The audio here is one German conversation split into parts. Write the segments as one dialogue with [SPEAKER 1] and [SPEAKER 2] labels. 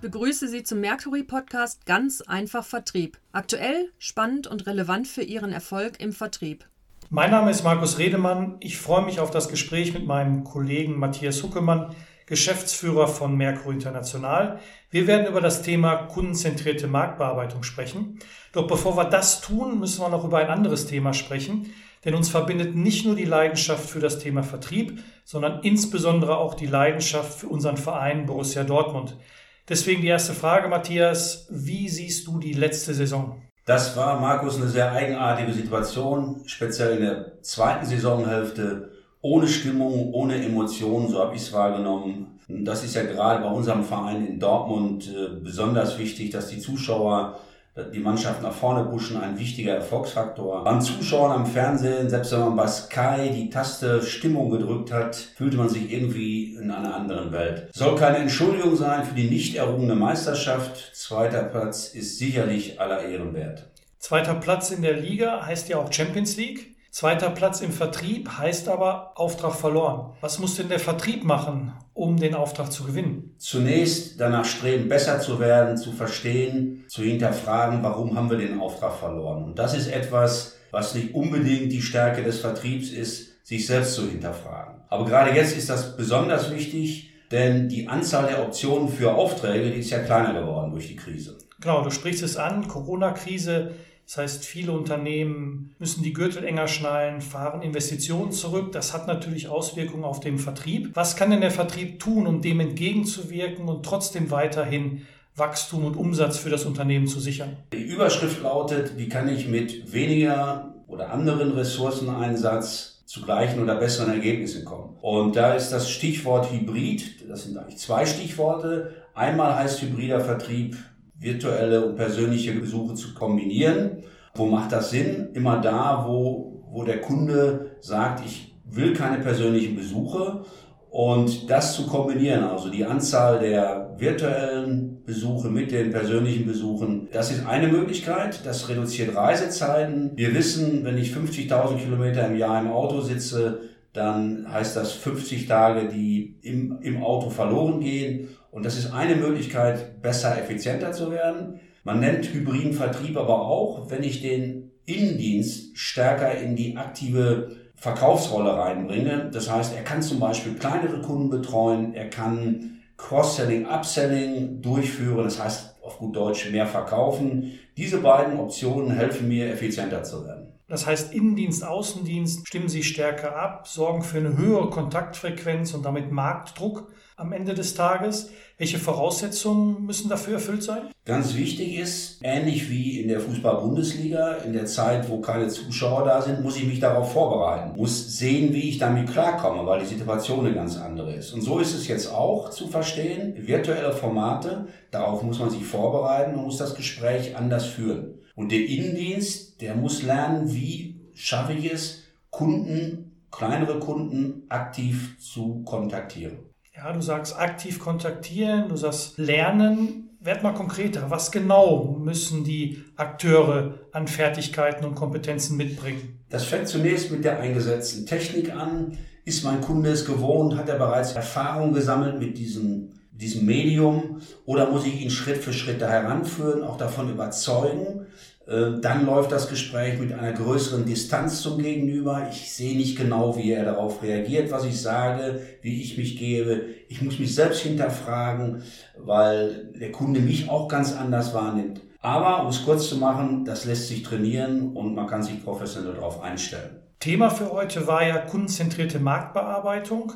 [SPEAKER 1] begrüße Sie zum Mercury Podcast Ganz einfach Vertrieb. Aktuell, spannend und relevant für Ihren Erfolg im Vertrieb.
[SPEAKER 2] Mein Name ist Markus Redemann. Ich freue mich auf das Gespräch mit meinem Kollegen Matthias Huckemann, Geschäftsführer von Mercury International. Wir werden über das Thema kundenzentrierte Marktbearbeitung sprechen. Doch bevor wir das tun, müssen wir noch über ein anderes Thema sprechen. Denn uns verbindet nicht nur die Leidenschaft für das Thema Vertrieb, sondern insbesondere auch die Leidenschaft für unseren Verein Borussia Dortmund. Deswegen die erste Frage, Matthias. Wie siehst du die letzte Saison?
[SPEAKER 3] Das war, Markus, eine sehr eigenartige Situation, speziell in der zweiten Saisonhälfte, ohne Stimmung, ohne Emotionen, so habe ich es wahrgenommen. Das ist ja gerade bei unserem Verein in Dortmund äh, besonders wichtig, dass die Zuschauer die Mannschaft nach vorne pushen, ein wichtiger Erfolgsfaktor. Beim Zuschauen am Fernsehen, selbst wenn man bei Sky die Taste Stimmung gedrückt hat, fühlte man sich irgendwie in einer anderen Welt. Soll keine Entschuldigung sein für die nicht errungene Meisterschaft. Zweiter Platz ist sicherlich aller Ehren wert.
[SPEAKER 2] Zweiter Platz in der Liga heißt ja auch Champions League. Zweiter Platz im Vertrieb heißt aber Auftrag verloren. Was muss denn der Vertrieb machen, um den Auftrag zu gewinnen?
[SPEAKER 3] Zunächst danach streben, besser zu werden, zu verstehen, zu hinterfragen, warum haben wir den Auftrag verloren. Und das ist etwas, was nicht unbedingt die Stärke des Vertriebs ist, sich selbst zu hinterfragen. Aber gerade jetzt ist das besonders wichtig, denn die Anzahl der Optionen für Aufträge, die ist ja kleiner geworden durch die Krise.
[SPEAKER 2] Genau, du sprichst es an, Corona-Krise das heißt, viele Unternehmen müssen die Gürtel enger schnallen, fahren Investitionen zurück. Das hat natürlich Auswirkungen auf den Vertrieb. Was kann denn der Vertrieb tun, um dem entgegenzuwirken und trotzdem weiterhin Wachstum und Umsatz für das Unternehmen zu sichern?
[SPEAKER 3] Die Überschrift lautet, wie kann ich mit weniger oder anderen Ressourceneinsatz zu gleichen oder besseren Ergebnissen kommen. Und da ist das Stichwort Hybrid, das sind eigentlich zwei Stichworte. Einmal heißt hybrider Vertrieb virtuelle und persönliche Besuche zu kombinieren. Wo macht das Sinn? Immer da, wo, wo der Kunde sagt, ich will keine persönlichen Besuche und das zu kombinieren, also die Anzahl der virtuellen Besuche mit den persönlichen Besuchen, das ist eine Möglichkeit. Das reduziert Reisezeiten. Wir wissen, wenn ich 50.000 Kilometer im Jahr im Auto sitze, dann heißt das 50 Tage, die im, im Auto verloren gehen. Und das ist eine Möglichkeit, besser, effizienter zu werden. Man nennt hybriden Vertrieb aber auch, wenn ich den Innendienst stärker in die aktive Verkaufsrolle reinbringe. Das heißt, er kann zum Beispiel kleinere Kunden betreuen, er kann Cross-Selling, Upselling durchführen, das heißt auf gut Deutsch mehr verkaufen. Diese beiden Optionen helfen mir, effizienter zu werden.
[SPEAKER 2] Das heißt, Innendienst, Außendienst stimmen sie stärker ab, sorgen für eine höhere Kontaktfrequenz und damit Marktdruck am Ende des Tages. Welche Voraussetzungen müssen dafür erfüllt sein?
[SPEAKER 3] Ganz wichtig ist, ähnlich wie in der Fußball-Bundesliga, in der Zeit, wo keine Zuschauer da sind, muss ich mich darauf vorbereiten, muss sehen, wie ich damit klarkomme, weil die Situation eine ganz andere ist. Und so ist es jetzt auch zu verstehen, virtuelle Formate, darauf muss man sich vorbereiten und muss das Gespräch anders führen. Und der Innendienst, der muss lernen, wie schaffe ich es, Kunden, kleinere Kunden aktiv zu kontaktieren.
[SPEAKER 2] Ja, du sagst aktiv kontaktieren, du sagst lernen. Werd mal konkreter. Was genau müssen die Akteure an Fertigkeiten und Kompetenzen mitbringen?
[SPEAKER 3] Das fängt zunächst mit der eingesetzten Technik an. Ist mein Kunde es gewohnt? Hat er bereits Erfahrung gesammelt mit diesem, diesem Medium? Oder muss ich ihn Schritt für Schritt da heranführen, auch davon überzeugen? Ähm, dann läuft das Gespräch mit einer größeren Distanz zum Gegenüber. Ich sehe nicht genau, wie er darauf reagiert, was ich sage, wie ich mich gebe. Ich muss mich selbst hinterfragen, weil der Kunde mich auch ganz anders wahrnimmt. Aber um es kurz zu machen, das lässt sich trainieren und man kann sich professionell darauf einstellen.
[SPEAKER 2] Thema für heute war ja kundenzentrierte Marktbearbeitung.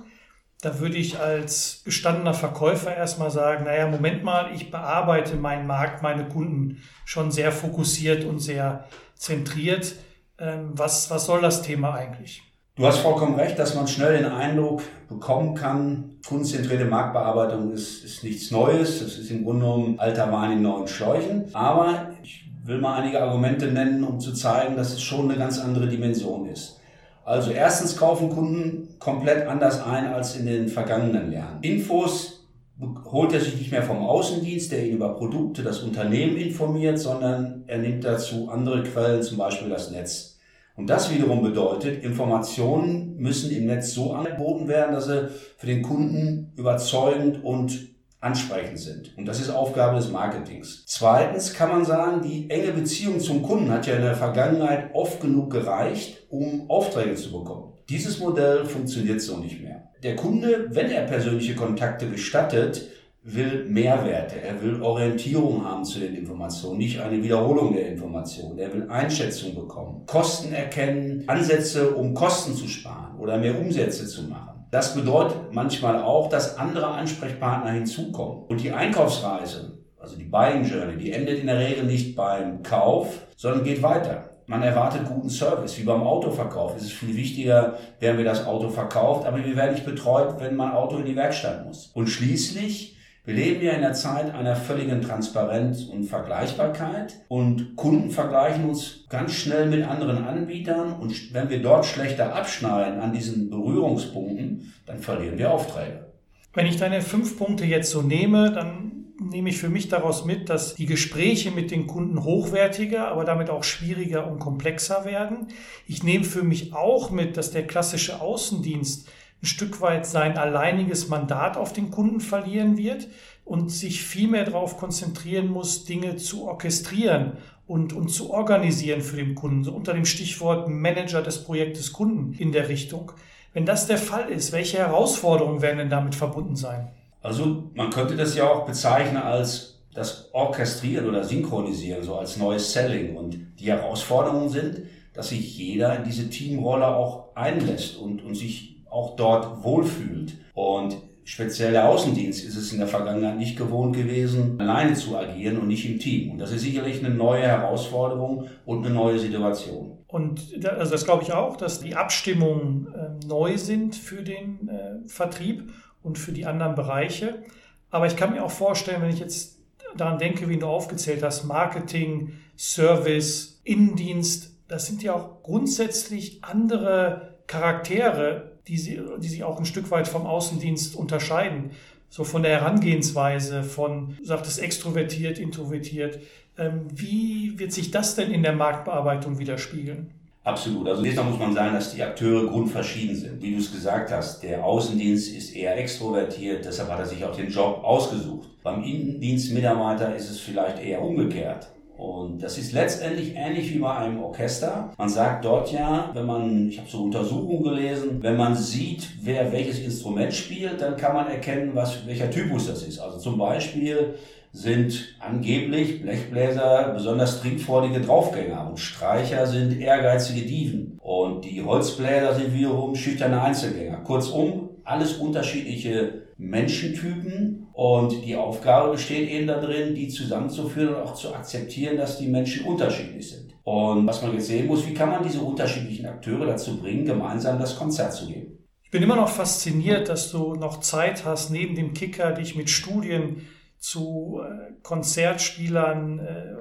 [SPEAKER 2] Da würde ich als gestandener Verkäufer erstmal sagen, naja, Moment mal, ich bearbeite meinen Markt, meine Kunden schon sehr fokussiert und sehr zentriert. Ähm, was, was soll das Thema eigentlich?
[SPEAKER 3] Du hast vollkommen recht, dass man schnell den Eindruck bekommen kann, kundenzentrierte Marktbearbeitung ist, ist nichts Neues. Das ist im Grunde genommen alter Wein in neuen Schläuchen. Aber ich will mal einige Argumente nennen, um zu zeigen, dass es schon eine ganz andere Dimension ist. Also erstens kaufen Kunden komplett anders ein als in den vergangenen Jahren. Infos holt er sich nicht mehr vom Außendienst, der ihn über Produkte, das Unternehmen informiert, sondern er nimmt dazu andere Quellen, zum Beispiel das Netz. Und das wiederum bedeutet, Informationen müssen im Netz so angeboten werden, dass sie für den Kunden überzeugend und ansprechend sind. Und das ist Aufgabe des Marketings. Zweitens kann man sagen, die enge Beziehung zum Kunden hat ja in der Vergangenheit oft genug gereicht, um Aufträge zu bekommen. Dieses Modell funktioniert so nicht mehr. Der Kunde, wenn er persönliche Kontakte gestattet, will Mehrwerte, er will Orientierung haben zu den Informationen, nicht eine Wiederholung der Informationen. Er will Einschätzung bekommen, Kosten erkennen, Ansätze, um Kosten zu sparen oder mehr Umsätze zu machen. Das bedeutet manchmal auch, dass andere Ansprechpartner hinzukommen. Und die Einkaufsreise, also die Buying Journey, die endet in der Regel nicht beim Kauf, sondern geht weiter. Man erwartet guten Service, wie beim Autoverkauf. Es ist viel wichtiger, wer mir das Auto verkauft, aber wir werden nicht betreut, wenn mein Auto in die Werkstatt muss. Und schließlich wir leben ja in der Zeit einer völligen Transparenz und Vergleichbarkeit und Kunden vergleichen uns ganz schnell mit anderen Anbietern und wenn wir dort schlechter abschneiden an diesen Berührungspunkten, dann verlieren wir Aufträge.
[SPEAKER 2] Wenn ich deine fünf Punkte jetzt so nehme, dann nehme ich für mich daraus mit, dass die Gespräche mit den Kunden hochwertiger, aber damit auch schwieriger und komplexer werden. Ich nehme für mich auch mit, dass der klassische Außendienst ein Stück weit sein alleiniges Mandat auf den Kunden verlieren wird und sich viel mehr darauf konzentrieren muss, Dinge zu orchestrieren und, und zu organisieren für den Kunden, so unter dem Stichwort Manager des Projektes Kunden in der Richtung. Wenn das der Fall ist, welche Herausforderungen werden denn damit verbunden sein?
[SPEAKER 3] Also man könnte das ja auch bezeichnen als das Orchestrieren oder Synchronisieren, so als neues Selling. Und die Herausforderungen sind, dass sich jeder in diese Teamrolle auch einlässt und, und sich auch dort wohlfühlt. Und speziell der Außendienst ist es in der Vergangenheit nicht gewohnt gewesen, alleine zu agieren und nicht im Team. Und das ist sicherlich eine neue Herausforderung und eine neue Situation.
[SPEAKER 2] Und also das glaube ich auch, dass die Abstimmungen äh, neu sind für den äh, Vertrieb und für die anderen Bereiche. Aber ich kann mir auch vorstellen, wenn ich jetzt daran denke, wie du aufgezählt hast, Marketing, Service, Innendienst, das sind ja auch grundsätzlich andere Charaktere, die, sie, die sich auch ein Stück weit vom Außendienst unterscheiden. So von der Herangehensweise, von, sagt es extrovertiert, introvertiert. Ähm, wie wird sich das denn in der Marktbearbeitung widerspiegeln?
[SPEAKER 3] Absolut. Also jetzt muss man sagen, dass die Akteure grundverschieden sind. Wie du es gesagt hast, der Außendienst ist eher extrovertiert, deshalb hat er sich auch den Job ausgesucht. Beim Innendienstmitarbeiter ist es vielleicht eher umgekehrt. Und das ist letztendlich ähnlich wie bei einem Orchester. Man sagt dort ja, wenn man, ich habe so Untersuchungen gelesen, wenn man sieht, wer welches Instrument spielt, dann kann man erkennen, was, welcher Typus das ist. Also zum Beispiel sind angeblich Blechbläser besonders trinkfreudige Draufgänger und Streicher sind ehrgeizige Dieven und die Holzbläser sind wiederum schüchterne Einzelgänger. Kurzum, alles unterschiedliche Menschentypen und die Aufgabe besteht eben darin, die zusammenzuführen und auch zu akzeptieren, dass die Menschen unterschiedlich sind. Und was man jetzt sehen muss, wie kann man diese unterschiedlichen Akteure dazu bringen, gemeinsam das Konzert zu geben.
[SPEAKER 2] Ich bin immer noch fasziniert, dass du noch Zeit hast, neben dem Kicker dich mit Studien zu äh, Konzertspielern, äh,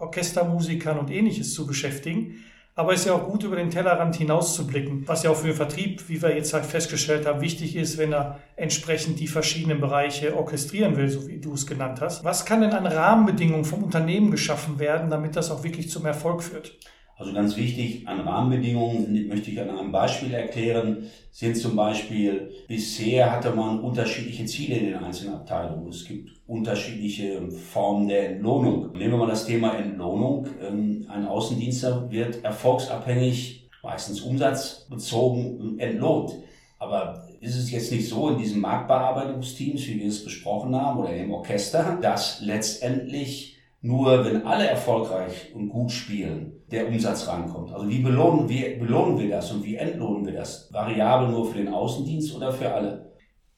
[SPEAKER 2] Orchestermusikern und ähnliches zu beschäftigen. Aber es ist ja auch gut, über den Tellerrand hinauszublicken, was ja auch für den Vertrieb, wie wir jetzt halt festgestellt haben, wichtig ist, wenn er entsprechend die verschiedenen Bereiche orchestrieren will, so wie du es genannt hast. Was kann denn an Rahmenbedingungen vom Unternehmen geschaffen werden, damit das auch wirklich zum Erfolg führt?
[SPEAKER 3] Also ganz wichtig an Rahmenbedingungen möchte ich an einem Beispiel erklären, sind zum Beispiel, bisher hatte man unterschiedliche Ziele in den einzelnen Abteilungen. Es gibt unterschiedliche Formen der Entlohnung. Nehmen wir mal das Thema Entlohnung. Ähm, ein Außendienster wird erfolgsabhängig, meistens umsatzbezogen entlohnt. Aber ist es jetzt nicht so in diesen Marktbearbeitungsteams, wie wir es besprochen haben, oder im Orchester, dass letztendlich nur wenn alle erfolgreich und gut spielen, der Umsatz rankommt. Also wie belohnen, wie belohnen wir das und wie entlohnen wir das? Variabel nur für den Außendienst oder für alle?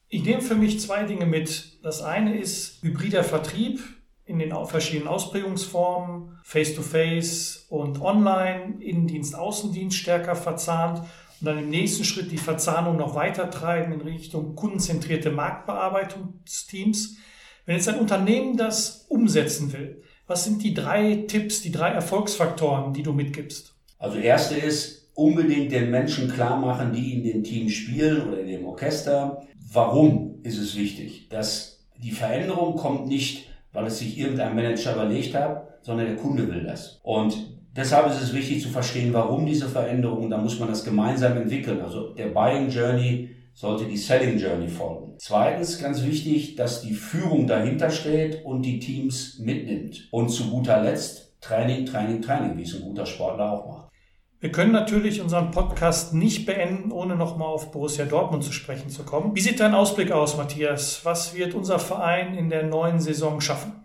[SPEAKER 2] Ich nehme für mich zwei Dinge mit. Das eine ist hybrider Vertrieb in den verschiedenen Ausprägungsformen, Face-to-Face -face und Online, Innendienst, Außendienst stärker verzahnt und dann im nächsten Schritt die Verzahnung noch weiter treiben in Richtung kundenzentrierte Marktbearbeitungsteams. Wenn jetzt ein Unternehmen das umsetzen will, was sind die drei Tipps, die drei Erfolgsfaktoren, die du mitgibst?
[SPEAKER 3] Also erste ist unbedingt den Menschen klar machen, die in dem Team spielen oder in dem Orchester. Warum ist es wichtig? Dass die Veränderung kommt nicht, weil es sich irgendein Manager überlegt hat, sondern der Kunde will das. Und deshalb ist es wichtig zu verstehen, warum diese Veränderung. Da muss man das gemeinsam entwickeln. Also der Buying Journey sollte die Selling Journey folgen. Zweitens, ganz wichtig, dass die Führung dahinter steht und die Teams mitnimmt. Und zu guter Letzt Training, Training, Training, wie es ein guter Sportler auch macht.
[SPEAKER 2] Wir können natürlich unseren Podcast nicht beenden, ohne nochmal auf Borussia Dortmund zu sprechen zu kommen. Wie sieht dein Ausblick aus, Matthias? Was wird unser Verein in der neuen Saison schaffen?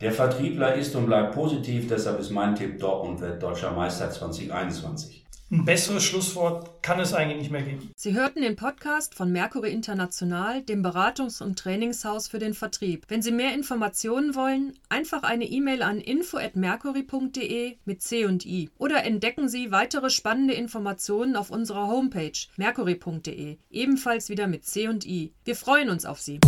[SPEAKER 3] Der Vertriebler ist und bleibt positiv, deshalb ist mein Tipp, Dortmund wird deutscher Meister 2021.
[SPEAKER 2] Ein besseres Schlusswort kann es eigentlich nicht mehr geben.
[SPEAKER 1] Sie hörten den Podcast von Mercury International, dem Beratungs- und Trainingshaus für den Vertrieb. Wenn Sie mehr Informationen wollen, einfach eine E-Mail an info@mercury.de mit C und I oder entdecken Sie weitere spannende Informationen auf unserer Homepage mercury.de, ebenfalls wieder mit C und I. Wir freuen uns auf Sie.